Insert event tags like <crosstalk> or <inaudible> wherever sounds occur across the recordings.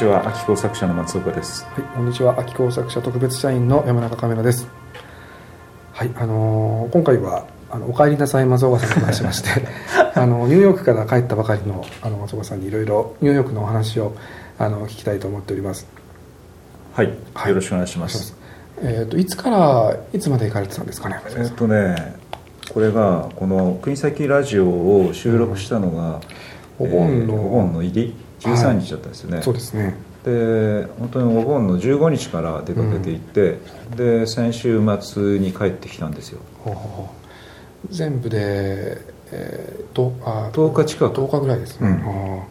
ちは秋工作者の松岡です。はいこんにちは。秋工作者特別社員の山中カメラです。はいあのー今回はあのお帰りなさい松岡さんと話しまして <laughs> あのニューヨークから帰ったばかりのあの松岡さんにいろいろニューヨークのお話をあの聞きたいと思っております。はい、はい。よろしくお願いします。えっ、といつからいつまで行かれてたんですかねえっとねこれがこの国崎ラジオを収録したのが、お盆のえーお盆の入り13日だったんですよね、そうですね。で本当にお盆の15日から出かけていって、で先週末に帰ってきたんですよ。全部で、えー、とあ10日近く。10日ぐらいですね、うん。あ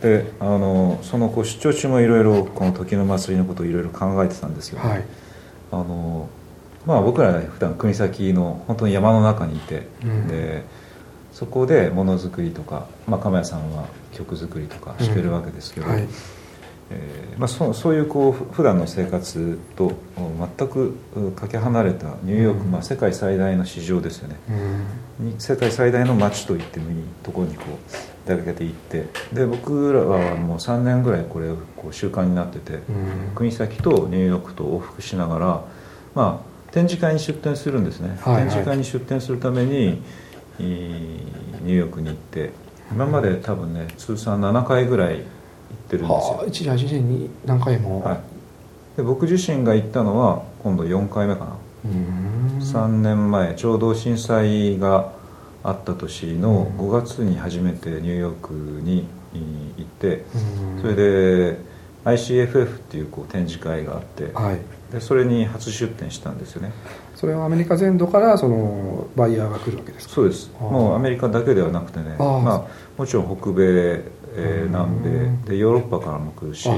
であのそのこう出張中もいろいろこの時の祭りのことをいろいろ考えてたんですよ、ーはい。あのまあ僕ら普段国崎の本当に山の中にいて、うん。でそこでものづくりとか、まあ、亀谷さんは曲作りとかしてるわけですけど、はい。えーまあ、そそういうこうふ普段の生活と全くうかけ離れたニューヨーク、うん。まあ、世界最大の市場ですよね。うん。に世界最大の街と言ってもいいところにこう出かけて行って。で僕らはもう3年ぐらいこれこう習慣になってて、うん。国崎とニューヨークと往復しながら、まあ、展示会に出展するんですね、はいはい。展示会に出展するためにいニューヨークに行って今まで多分ね通算7回ぐらい行ってるんですよ。はあ、一時8年に何回も、はい、で僕自身が行ったのは今度4回目かな、うーん。3年前ちょうど震災があった年のうん。5月に初めてニューヨークにい行ってうん。それで ICFF っていうこう展示会があってはい。でそれに初出展したんですよね。それはアメリカ全土からそのバイヤーが来るわけですか？そうです。もうアメリカだけではなくてね。まあ、もちろん北米、えーうん。南米でヨーロッパからも来るしあ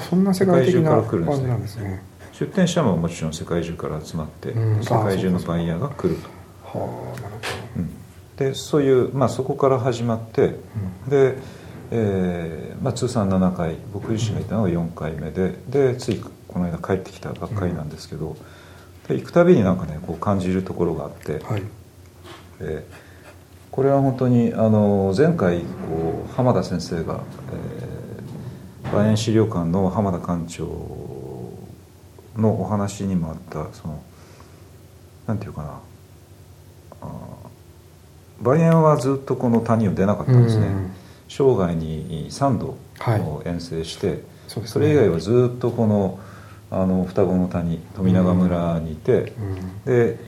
そそんな世界中から来るんですね。出展者ももちろん世界中から集まって、うん。世界中のバイヤーが来ると。はあなるうん。でそういう、まあ、そこから始まってで、えーまあ、通算7回僕自身がいたのが4回目ででついこの間帰ってきたばっかりなんですけど、で行くたびになんかねこう感じるところがあって、はい。えーこれは本当にあの前回こう浜田先生が、えー、万園資料館の浜田館長のお話にもあったそのなんていうかなあー万園はずっとこの谷を出なかったんですね、うん生涯に3度はい。遠征して、そうですね。それ以外はずっとこのあの双子の谷富永村にいて、うん。で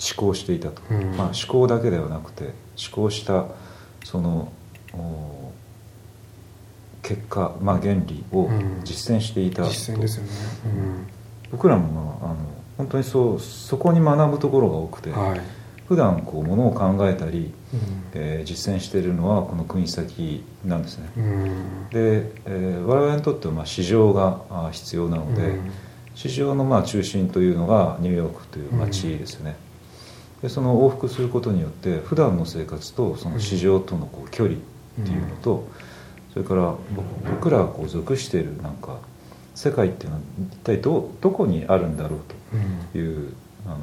思考していたと、うん。まあ、思考だけではなくて思考したそのお結果、まあ、原理をうん。実践していたと、実践ですよね、僕らも、まあ、あの本当にそうそこに学ぶところが多くて、うん、はい、普段こうものを考えたり、うん。えー実践しているのはこの国先なんですね、うん。で、えー我々にとってはまあ市場があ必要なので、うん。市場のまあ中心というのがニューヨークという街ですよね、でその往復することによって普段の生活とその市場とのこう距離っていうのと、それから僕僕らがこう属しているなんか世界っていうのは一体どどこにあるんだろううん。というあの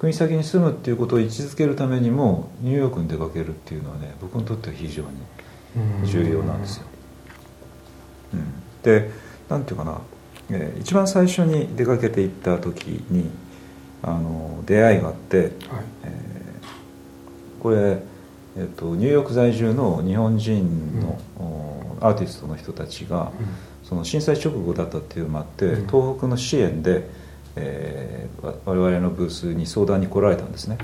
国先に住むっていうことを位置づけるためにもニューヨークに出かけるっていうのはね僕にとっては非常にうん。重要なんですよ。うん、でなんていうかな、えー一番最初に出かけて行った時にあの出会いがあって、はい。えーこれ、えっとニューヨーク在住の日本人の、おアーティストの人たちが、その震災直後だったっていうのもあって、うん。東北の支援で、えーわ我々のブースに相談に来られたんですね。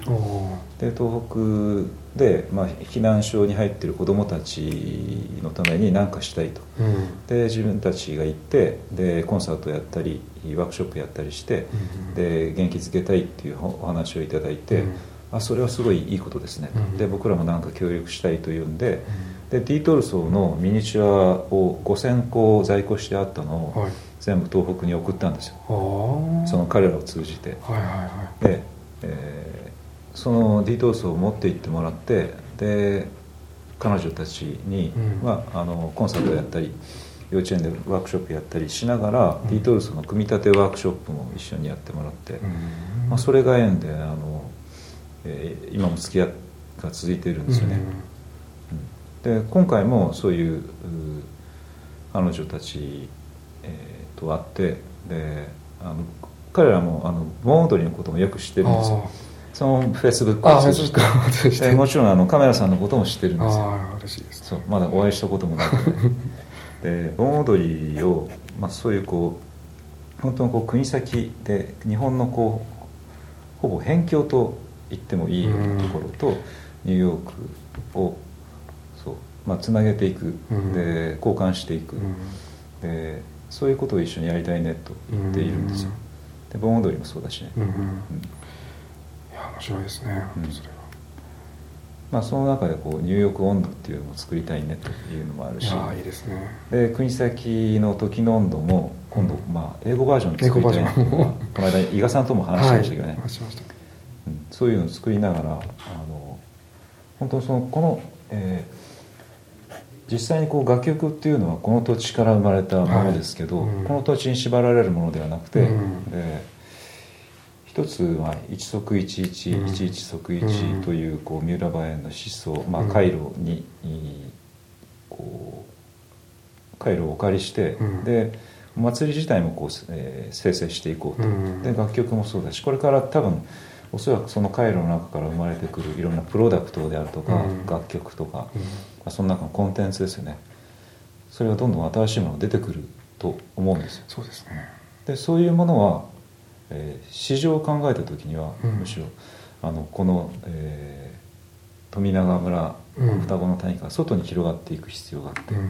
で東北で、まあ、避難所に入っている子どもたちのために何かしたいと。うん。で自分たちが行ってでコンサートやったりワークショップやったりしてうんで元気づけたいっていうおお話をいただいて、うん。あそれはすごいいいことですね、うんで僕らも何か協力したいというんででディートルソーのミニチュアを5000個在庫してあったのをはい。全部東北に送ったんですよ。その彼らを通じて。で、えーそのディートルスを持って行ってもらってで彼女たちに、うん。まあ、あのコンサートやったり幼稚園でワークショップやったりしながら、うん。ディートルスの組み立てワークショップも一緒にやってもらって、いまあ、それが縁であの、えー今も付き合いが続いているんですよね、うん。で今回もそういうう彼女たち、えー、と会ってであの彼らもあの盆踊りのこともよく知ってるんですよ。そのフェイスブックを通じて。でもちろんあのカメラさんのことも知ってるんですよ。あ嬉しいですそうまだお会いしたこともない <laughs> で盆踊りを、まあ、そういうこう本当のこう国先で日本のこうほぼ辺境と言ってもいいところとニューヨークをそう、まあ、つなげていく、で交換していく、でそういうことを一緒にやりたいねと言っているんですよ、で盆踊りもそうだしね、うん。いや面白いですね。それは、まあ、その中でこうニューヨーク温度っていうのを作りたいねというのもあるし。いいですね。で国崎の時の温度も今度、まあ、英語バージョン作りたいっていうのはこの間伊賀さんとも話しましたけどね、はい、うん、そういうのを作りながらあの本当そのこの、えー、実際にこう楽曲っていうのはこの土地から生まれたものですけど、はい。うん、この土地に縛られるものではなくて、うん、で一つは一足一一、うん、一一足一というこう三浦馬園の思想、まあ、回路に、こう回路をお借りして、でお祭り自体もこう、えー、生成していこうと、で楽曲もそうだしこれから多分おそらくその回路の中から生まれてくるいろんなプロダクトであるとか、うん、楽曲とか、うん、まあ、その中のコンテンツですよね。それがどんどん新しいものが出てくると思うんですよ。そうですね。でそういうものは、えー、市場を考えた時には、うん、むしろあのこの、えー、富永村双子の谷から外に広がっていく必要があって、うん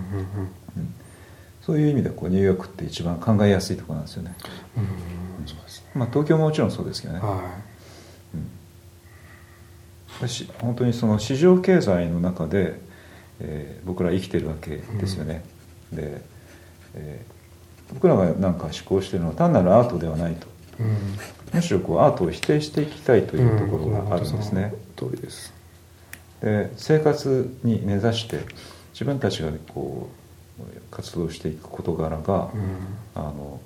そういう意味でこうニューヨークって一番考えやすいところなんですよね。うんそうですね。まあ、東京ももちろんそうですけどね。はい。本当にその市場経済の中で、えー、僕ら生きてるわけですよね、うん、で、えー、僕らがなんか思考してるのは単なるアートではないと、うん、むしろこうアートを否定していきたいというところがあるんですね、うん、通りですで生活に根ざして自分たちがこう活動していく事柄が、あの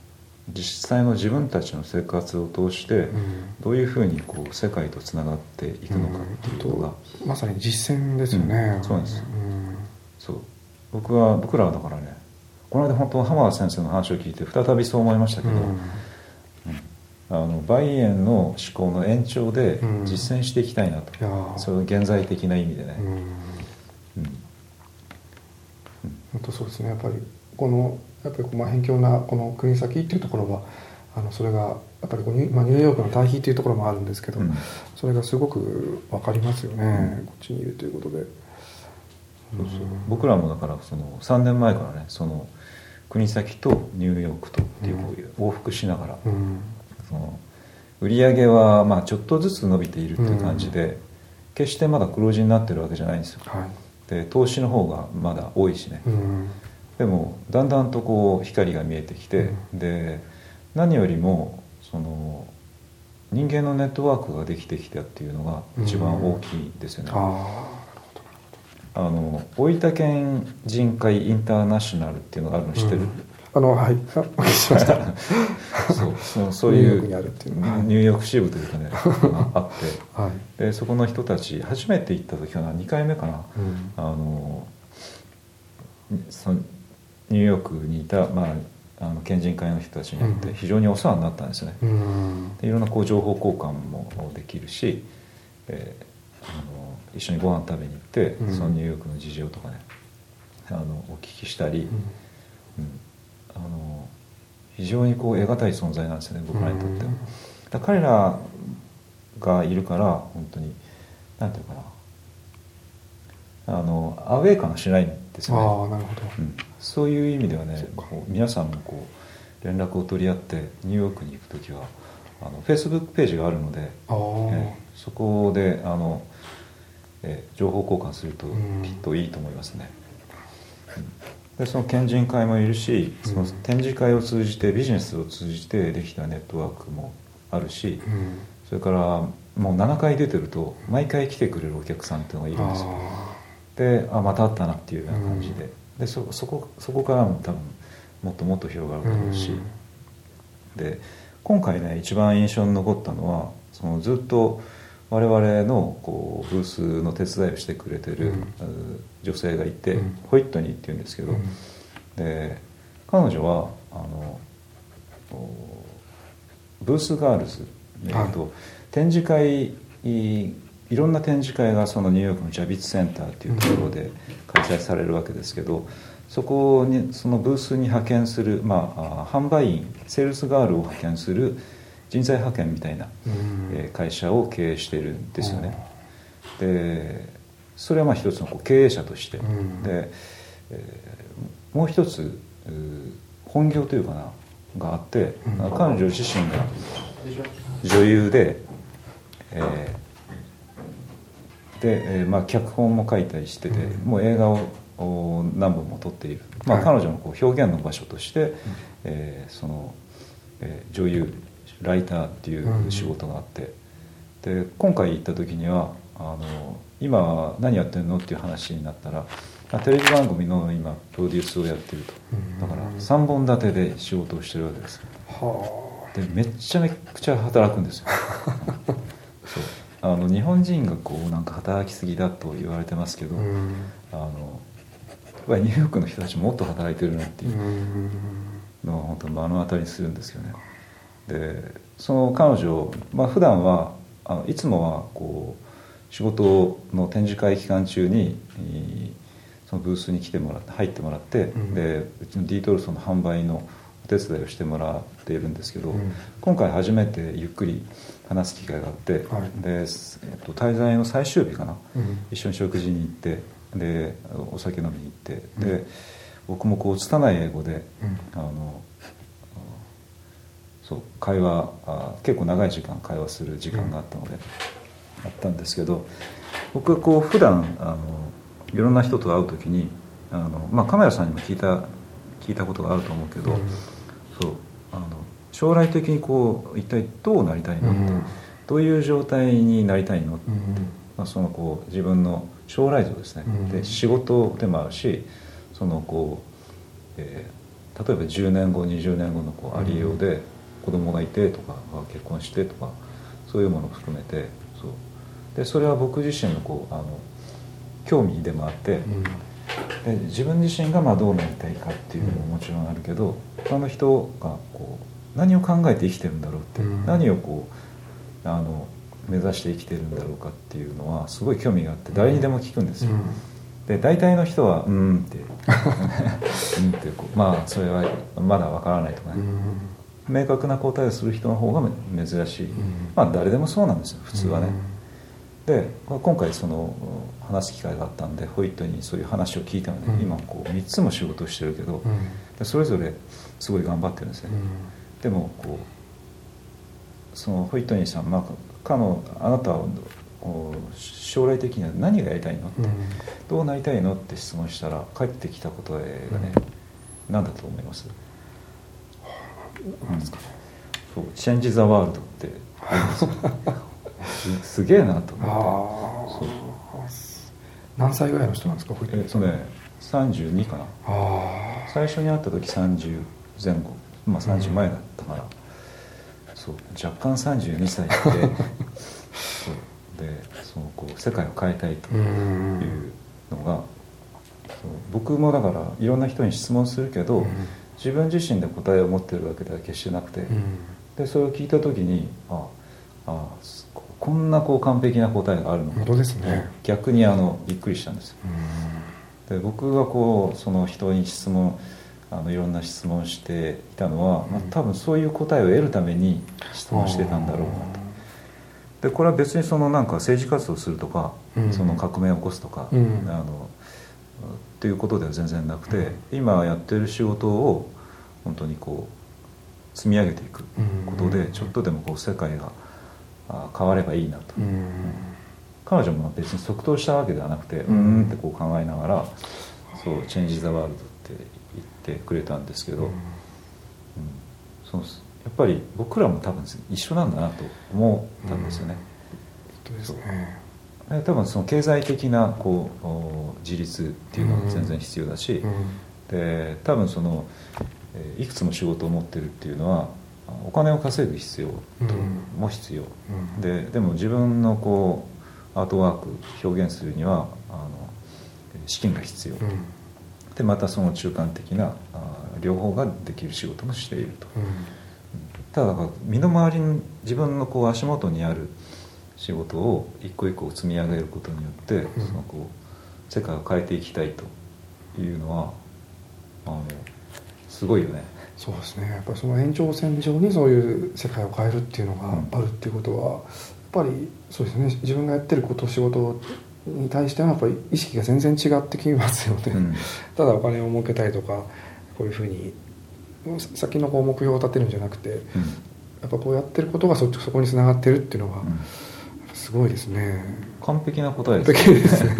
実際の自分たちの生活を通してどういうふうにこう世界とつながっていくのかっていうのが、うん、まさに実践ですよね、うん、そうなんです、うん、そう。僕は僕らはだからねこの間本当浜田先生の話を聞いて再びそう思いましたけど、あのバイエンの思考の延長で実践していきたいなと、そういう現在的な意味でね、本当そうですね。やっぱりこのやっぱりまあ辺境なこの国先っていうところはあのそれがやっぱりこうニュ,、まあ、ニューヨークの対比っていうところもあるんですけど、うん、それがすごく分かりますよね、うん、こっちにいるということで。そうそう。僕らもだからその3年前からねその国先とニューヨークとっていう往復しながら、うん、その売り上げはまあちょっとずつ伸びているっていう感じで、決してまだ黒字になってるわけじゃないんですよ、はい、で投資の方がまだ多いしね、でもだんだんとこう光が見えてきて、うん、で何よりもその人間のネットワークができてきたっていうのが一番大きいですよね。あの大分県人会インターナショナルっていうのがあるの知ってる、うん、あのはいお聞きしました。<laughs> そうそうそういうニューヨーク支部というかね <laughs> あって、はい、でそこの人たち初めて行った時かな2回目かな、うん、あのそのニューヨークにいた、まあ、あの県人会の人たちによって非常にお世話になったんですよね、うん、でいろんなこう情報交換もできるし、えー、あの一緒にご飯食べに行って、うん、そのニューヨークの事情とかねあのお聞きしたり、うん、あの非常にこう得難い存在なんですよね僕らにとっては。だ彼らがいるから本当になんていうかな。あのアウェー感がしないんですよね。あなるほど、うん。そういう意味ではね皆さんもこう連絡を取り合ってニューヨークに行く時はあのフェイスブックページがあるので、えそこであの、え情報交換するときっといいと思いますね。うん、でその県人会もいるしその展示会を通じてビジネスを通じてできたネットワークもあるし、うん、それからもう7回出てると毎回来てくれるお客さんっていうのがいるんですよ。であまた会ったなっていうような感じで。でそそこそこからも多分もっともっと広がるだろうし、うん、で今回ね一番印象に残ったのはそのずっと我々のこうブースの手伝いをしてくれてる、うん、女性がいて、うん、ホイットニーっていうんですけど、で彼女はあのブースガールズ、えっと、展示会いろんな展示会がそのニューヨークのジャビッツセンターっていうところで開催されるわけですけど、そこにそのブースに派遣する、まあ、販売員セールスガールを派遣する人材派遣みたいな、え会社を経営しているんですよね。でそれはまあ一つのこう経営者として、で、えー、もう一つ本業というかながあって、彼女自身が女優で、えー、で、えーまあ、脚本も書いたりしてて、もう映画を何本も撮っている、まあ、彼女のこう表現の場所として、はい、えー、その、えー、女優ライターっていう仕事があって、で今回行った時にはあの今何やってるのっていう話になったらテレビ番組の今プロデュースをやってると。だから3本立てで仕事をしてるわけですでめっちゃめちゃ働くんですよ。<laughs> そう。あの日本人がこうなんか働きすぎだと言われてますけど、あのやっぱりニューヨークの人たちもっと働いてるなっていうのは本当目の当たりにするんですよねでその彼女、まあ普段はあのいつもはこう仕事の展示会期間中にそのブースに来てもらって入ってもらって、うん、でうちの D トルソンの販売のお手伝いをしてもらっているんですけど、うん、今回初めてゆっくり話す機会があって、はい、で、えっと、滞在の最終日かな、うん、一緒に食事に行ってでお酒飲みに行って、で僕もこう拙い英語で、あのそう会話あ結構長い時間会話する時間があったので、あったんですけど僕はこう普段あのいろんな人と会う時にあの、まあ、カメラさんにも聞いた聞いたことがあると思うけど、うん、そうあの将来的にこう一体どうなりたいのって、うん、どういう状態になりたいのって、うん、まあ、そのこう自分の将来像ですね、で仕事でもあるしそのこう、えー、例えば10年後20年後のこうありようで子供がいてとか結婚してとかそういうものを含めてそう。でそれは僕自身のこうあの興味でもあって、で自分自身がまあどうなりたいかっていうのももちろんあるけど、他の人がこう何を考えて生きてるんだろうって、何をこうあの目指して生きてるんだろうかっていうのはすごい興味があって誰にでも聞くんですよ。で大体の人は「うん」って「<laughs> うん」ってこうまあそれはまだわからないとかね、明確な答えをする人の方が珍しい、まあ誰でもそうなんですよ普通はね。で今回その話す機会があったんでホイットにそういう話を聞いたので、うん、今こう3つも仕事をしてるけど、うん、それぞれすごい頑張ってるんですね、うん、でもこうそのホイットニーさん、まあ、かのあなたは将来的には何がやりたいのって、どうなりたいのって質問したら返ってきた答えがね、何だと思います？何ですかねそう「チェンジ・ザ・ワールド」って。す <laughs> よすげえなと思って。何歳ぐらいの人なんですか？えっとね。32かな。最初に会った時30前後。まあ30前だったから、うん、そう。若干32歳で <laughs> そう。でそのこう世界を変えたいというのが、そう。僕もだからいろんな人に質問するけど、うん、自分自身で答えを持ってるわけでは決してなくて、うん、でそれを聞いた時にああこんなこう完璧な答えがあるの本当ですね。逆にあのびっくりしたんです。で僕がこうその人に質問あのいろんな質問していたのは、まあ、多分そういう答えを得るために質問してたんだろうなと。でこれは別にそのなんか政治活動するとか、うん、その革命を起こすとか、うん、あのっていうことでは全然なくて、うん、今やってる仕事を本当にこう積み上げていくことで、ちょっとでもこう世界が変わればいいなと、彼女も別に即答したわけではなくてうん。ってこう考えながら「そうチェンジ・ザ・ワールド」って言ってくれたんですけど、うん、そのやっぱり僕らも多分一緒なんだなと思ったんですよね。うん、ですね多分その経済的なこう自立っていうのは全然必要だし、うん、で多分そのいくつも仕事を持ってるっていうのはお金を稼ぐ必要とも必要、うん、ででも自分のこうアートワーク表現するにはあの資金が必要、うん、でまたその中間的なあ両方ができる仕事もしていると、ただ身の回りに自分のこう足元にある仕事を一個一個積み上げることによって、そのこう世界を変えていきたいというのはあのすごいよね。そうですね。やっぱりその延長線上にそういう世界を変えるっていうのがあるっていうことは、やっぱりそうですね。自分がやってること仕事に対してはやっぱり意識が全然違ってきますよね、うん。ただお金を儲けたいとかこういうふうに先のこう目標を立てるんじゃなくて、うん。やっぱこうやってることがそそこにつながってるっていうのが、うんすごいですね。完璧な答え完です璧ですね。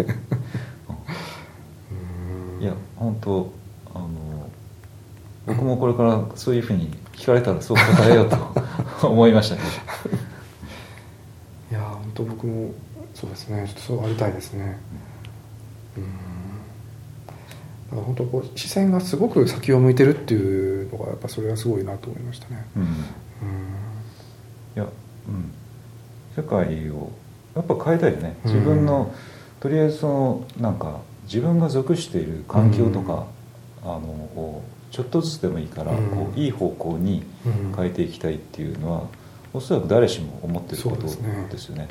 うん。いや本当あの僕もこれからそういうふうに聞かれたらそう答えようと <laughs> 思いましたけどいや本当僕もそうですね。ちょっとそうありたいですね。うん。本当こう視線がすごく先を向いてるっていうのがやっぱそれはすごいなと思いましたね。うん。うん。いや、うん、世界をやっぱ変えたいよね。うん。自分の、とりあえずそのなんか自分が属している環境とか、あのをちょっとずつでもいいから、うん。こういい方向にうん。変えていきたいっていうのは、おそらく誰しも思ってることですね。ですよね。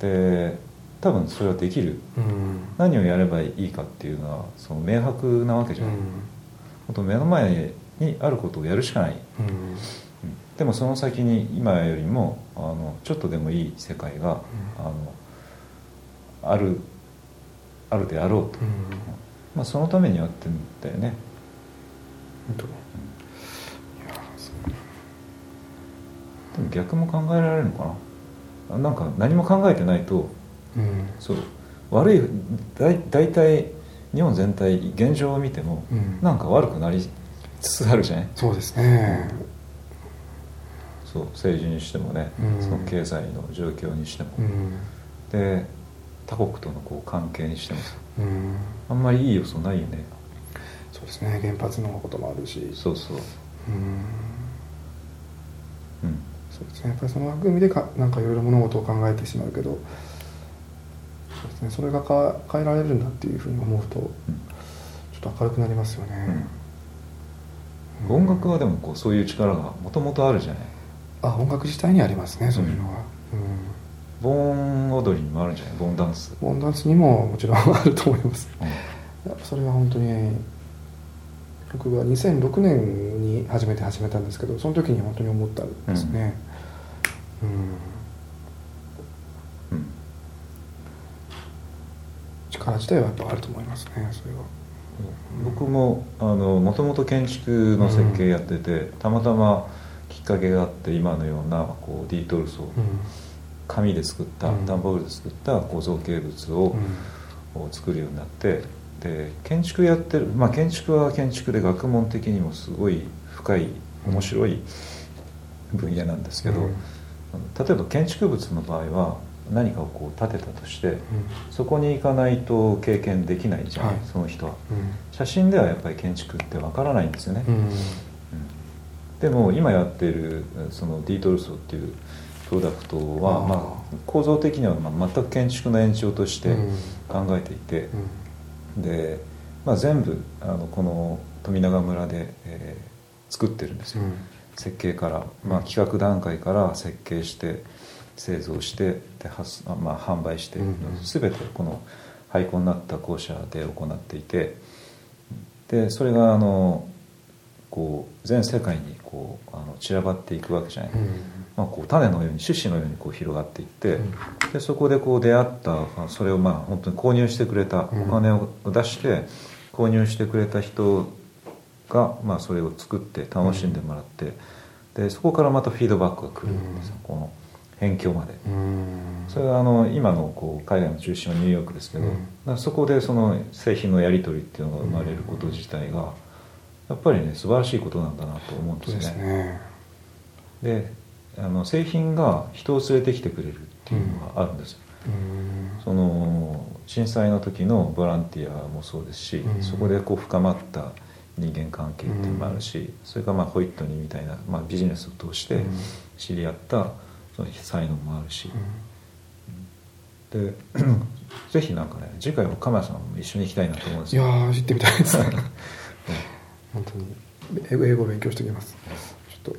で多分それはできる。うん。何をやればいいかっていうのはその明白なわけじゃない、うん。本当目の前にあることをやるしかない、うんうんでもその先に今よりもあのちょっとでもいい世界が、うん。あのあるあるであろうと、うん。まあ、そのためにやってるんだよね。でも逆も考えられるのかな。なんか何も考えてないとうん。そう。悪いだい大体日本全体現状を見ても、うん。なんか悪くなりつつあるじゃない。そうですねそう政治にしてもね、うん。その経済の状況にしても、うん。で他国とのこう関係にしてもあんまりいい要素ないよね。そうですね。原発のこともあるし。そうそう。うん。うん。そうですね。やっぱりその枠組みでかなんかいろいろ物事を考えてしまうけど。そうですね。それがか変えられるんだっていうふうに思うとちょっと明るくなりますよね、うん、音楽はでもこうそういう力がもともとあるじゃないあ音楽自体にありますねそういうのは、うん。盆踊りにもあるんじゃない？盆ダンス、ボンダンスにももちろんあると思います。うん。それは本当に僕が2006年に初めて始めたんですけどその時に本当に思ったんですね。うん、うん。力自体はやっぱあると思いますねそれは。僕ももともと建築の設計やってて、たまたまきっかけがあって今のようなこうディートルソー、う紙で作ったうん。段ボールで作ったこう造形物を、ん。を作るようになってで建築やってるまあ建築は建築で学問的にもすごい深い面白い分野なんですけど、うん。例えば建築物の場合は何かをこう建てたとしてうん。そこに行かないと経験できないじゃない、はい。その人は。うん。写真ではやっぱり建築ってわからないんですよね、でも今やっているそのディートルソーっていうプロダクトはまあ、構造的にはまあ全く建築の延長としてうん。考えていて、うん。で、まあ、全部あのこの富永村で、えー作ってるんですよ、うん。設計から、まあ、企画段階から設計して製造してでまあ、販売して、全てこの廃校になった校舎で行っていてでそれがあのこう全世界にこうあの散らばっていくわけじゃない、うん。まあ、こう種のように種子のようにこう広がっていって、うん。でそこでこう出会ったあそれをまあ本当に購入してくれた、うん。お金を出して購入してくれた人が、まあ、それを作って楽しんでもらって、でそこからまたフィードバックが来るんですよ、うん。この辺境まで。うん。それはあの今のこう海外の中心はニューヨークですけど、そこでその製品のやり取りっていうのが生まれること自体がやっぱりね素晴らしいことなんだなと思うんですね。ですね。であの製品が人を連れてきてくれるっていうのがあるんですよ、うん。その震災の時のボランティアもそうですし、うん。そこでこう深まった人間関係っていうのもあるし、それからまあホイットニーみたいな、まあ、ビジネスを通してうん。知り合ったその才能もあるし、で <clears throat> ぜひなんかね次回は鎌谷さんも一緒に行きたいなと思うんですよ。いやー行ってみたいです。ね <laughs> 本当に英語英語を勉強しておきます。ちょっと。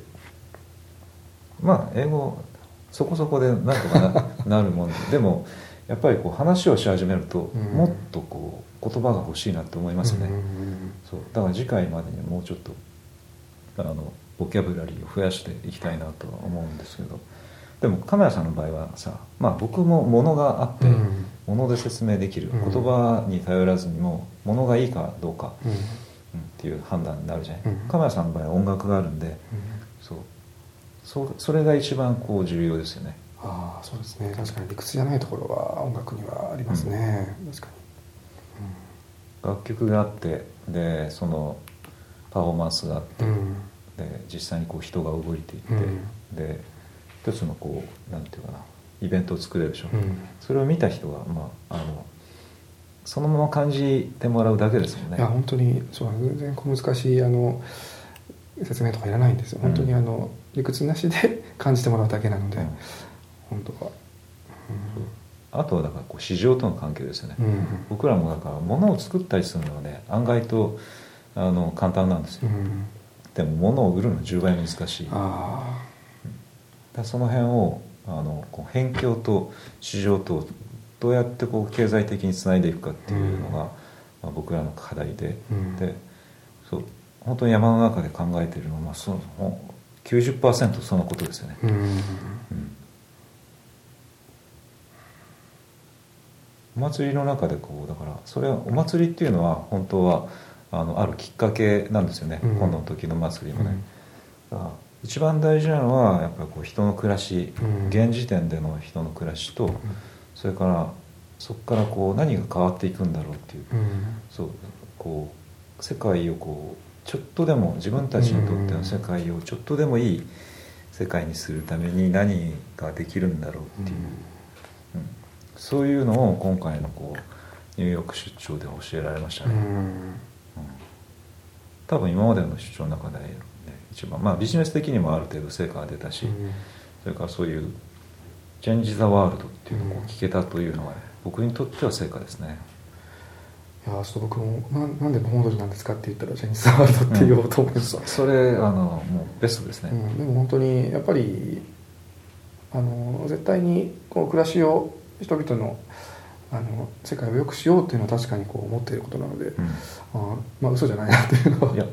まあ英語そこそこでなんとかな <laughs> なるもんで。でもやっぱりこう話をし始めると、うん。もっとこう言葉が欲しいなって思いますね、うんうんうんそう。だから次回までにもうちょっとあのボキャブラリーを増やしていきたいなとは思うんですけど。でもカメラさんの場合はさ、まあ、僕も物があって、うん。物で説明できる。うん。言葉に頼らずにも物がいいかどうか、っていう判断になるじゃない、うん。カメラさんの場合は音楽があるんでそう。そそれが一番こう重要ですよね。ああそうですね。確かに理屈じゃないところは音楽にはありますね、確か楽曲があってでそのパフォーマンスがあって、にうん。で実際にこう人が動いていって、うん。で一つのこうなんていうかなイベントを作れるでしょ、うん。それを見た人が、まあ、あのそのまま感じてもらうだけですもんね。いや本当にそう全然こう難しいあの説明とかいらないんですよ。本当にあの、理屈なしで感じてもらうだけなので、うん。本当は。あとはだからこう市場との関係ですよね、うん、うん僕らもだから物を作ったりするのはね案外とあの簡単なんですよ、うん、でも物を売るのは10倍難しい。だその辺をあのこう辺境と市場とどうやってこう経済的につないでいくかっていうのが、うん。まあ、僕らの課題で、うん。でそう本当に山の中で考えているのは、まあ、その90%そのことですよね、お祭りの中でこうだからそれはお祭りっていうのは本当はあのあるきっかけなんですよね、うん。今度の時の祭りもね、うん。一番大事なのはやっぱりこう人の暮らし、うん。現時点での人の暮らしと、それからそこからこう何が変わっていくんだろうっていう、うん。そうこう世界をこうちょっとでも自分たちにとっての世界をちょっとでもいい世界にするために何ができるんだろうっていう、うん。そういうのを今回のこうニューヨーク出張で教えられましたね、うん。うん。多分今までの出張の中で、ね、一番まあビジネス的にもある程度成果が出たし、それからそういう「チェンジ・ザ・ワールド」っていうのを聞けたというのは、僕にとっては成果ですね。いやちょっと僕もななんで盆踊りなんですかって言ったらジェニス・ワールドって言おうと思いました、そ <laughs> それあのもうベストですね、うん、でも本当にやっぱりあの絶対にこう暮らしを人々のあの世界を良くしようっていうのは確かにこう思っていることなので、うん。あまあ嘘じゃないなっていうのは。いや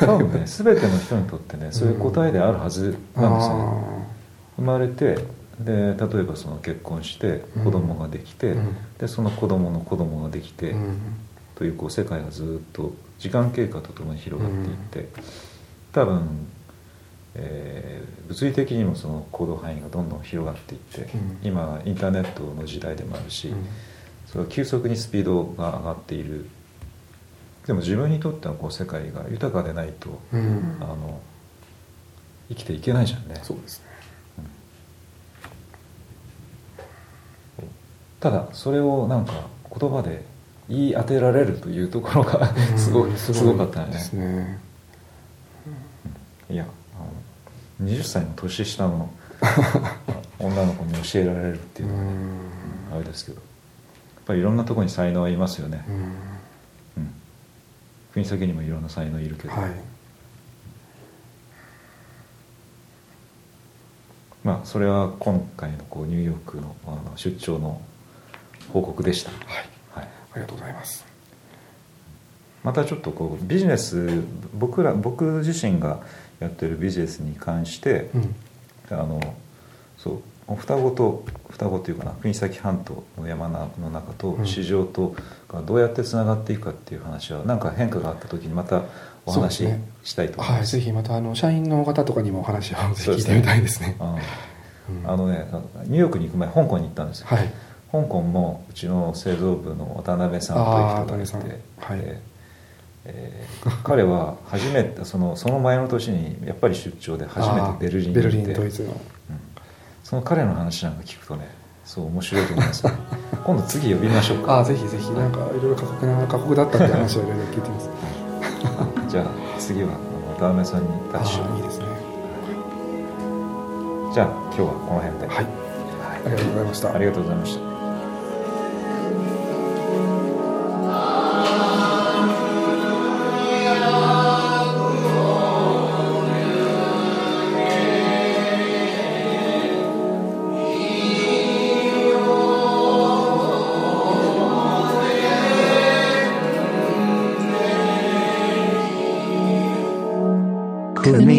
多分ね全ての人にとってねそういう答えであるはずなんですよね、<laughs> 生まれてで例えばその結婚してうん。子供ができて、うん。でその子供の子供ができて、うん。というこう世界がずっと時間経過とともに広がっていって、多分、えー物理的にもその行動範囲がどんどん広がっていって、うん。今はインターネットの時代でもあるし、うん。それは急速にスピードが上がっている。でも自分にとってはこう世界が豊かでないと、うん。あの生きていけないじゃんね。そうですねただそれをなんか言葉で言い当てられるというところがすごい、うんすごかったよね。ですね。いやあの20歳の年下の <laughs> 女の子に教えられるっていうのはね、あれですけど。やっぱりいろんなところに才能はいますよね、うん。うん。国先にもいろんな才能いるけど、はい。まあそれは今回のこうニューヨークのあの出張の報告でした、はい。はい、ありがとうございます。またちょっとこうビジネス僕ら僕自身がやってるビジネスに関して、うん。あのそう双子と双子というかな国東半島の山の中とうん。市場とがどうやってつながっていくかっていう話は何か変化があった時にまたお話ししたいと思います。はいぜひまたあの社員の方とかにもお話を聞いてみたいですね。うん。うん。あのねニューヨークに行く前香港に行ったんですよ、はい香港もうちの製造部の渡辺さんという人がいて、はい。えーえー彼は初めてそのその前の年にやっぱり出張で初めてベルリンにベル行ってリンドイツの。うん。その彼の話なんか聞くとねそう面白いと思いますね。<laughs> 今度次呼びましょうか。ああぜひぜひ。なんかいろいろ過酷な過酷だったって話をいろいろ聞いてます。<laughs> じゃあ次は渡辺さんにタッチしよう。ああいいですね。じゃあ今日はこの辺で。はい。ありがとうございました。ありがとうございました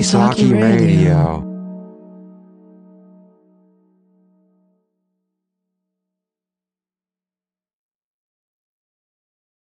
Saki Radio.